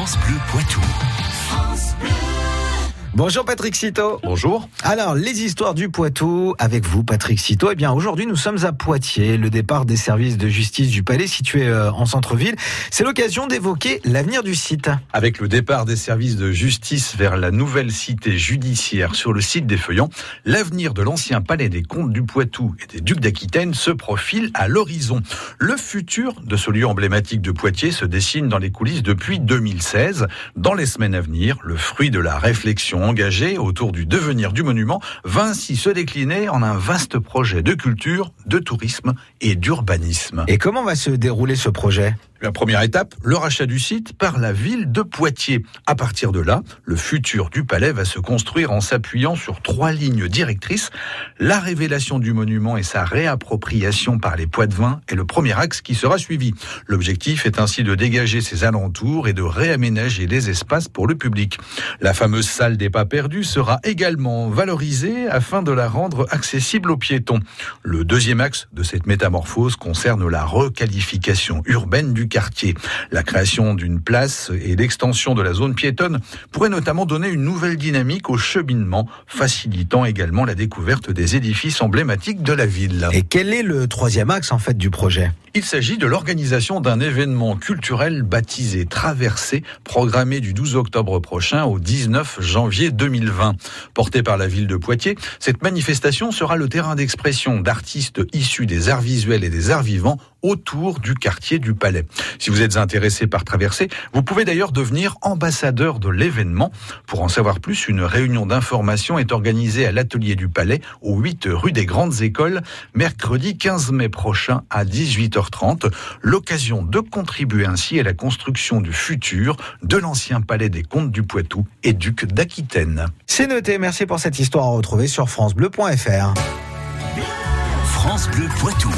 France Bleu Poitou. Bonjour Patrick Citeau. Bonjour. Alors, les histoires du Poitou avec vous, Patrick Citeau. Eh bien, aujourd'hui, nous sommes à Poitiers, le départ des services de justice du Palais situé euh, en centre-ville. C'est l'occasion d'évoquer l'avenir du site. Avec le départ des services de justice vers la nouvelle cité judiciaire sur le site des Feuillants, l'avenir de l'ancien palais des comtes du Poitou et des ducs d'Aquitaine se profile à l'horizon. Le futur de ce lieu emblématique de Poitiers se dessine dans les coulisses depuis 2016. Dans les semaines à venir, le fruit de la réflexion engagée autour du devenir du monument va ainsi se décliner en un vaste projet de culture, de tourisme et d'urbanisme. Et comment va se dérouler ce projet? La première étape, le rachat du site par la ville de Poitiers. À partir de là, le futur du palais va se construire en s'appuyant sur trois lignes directrices. La révélation du monument et sa réappropriation par les Poitevins est le premier axe qui sera suivi. L'objectif est ainsi de dégager ses alentours et de réaménager les espaces pour le public. La fameuse salle des pas perdus sera également valorisée afin de la rendre accessible aux piétons. Le deuxième axe de cette métamorphose concerne la requalification urbaine du quartier. La création d'une place et l'extension de la zone piétonne pourraient notamment donner une nouvelle dynamique au cheminement, facilitant également la découverte des édifices emblématiques de la ville. Et quel est le troisième axe en fait du projet? Il s'agit de l'organisation d'un événement culturel baptisé Traversée, programmé du 12 octobre prochain au 19 janvier 2020. Porté par la ville de Poitiers, cette manifestation sera le terrain d'expression d'artistes issus des arts visuels et des arts vivants autour du quartier du Palais. Si vous êtes intéressé par Traversée, vous pouvez d'ailleurs devenir ambassadeur de l'événement. Pour en savoir plus, une réunion d'information est organisée à l'atelier du Palais au 8 rue des Grandes Écoles, mercredi 15 mai prochain à 18h l'occasion de contribuer ainsi à la construction du futur de l'ancien palais des comtes du Poitou et duc d'Aquitaine. C'est noté, merci pour cette histoire à retrouver sur francebleu.fr. France Bleu Poitou.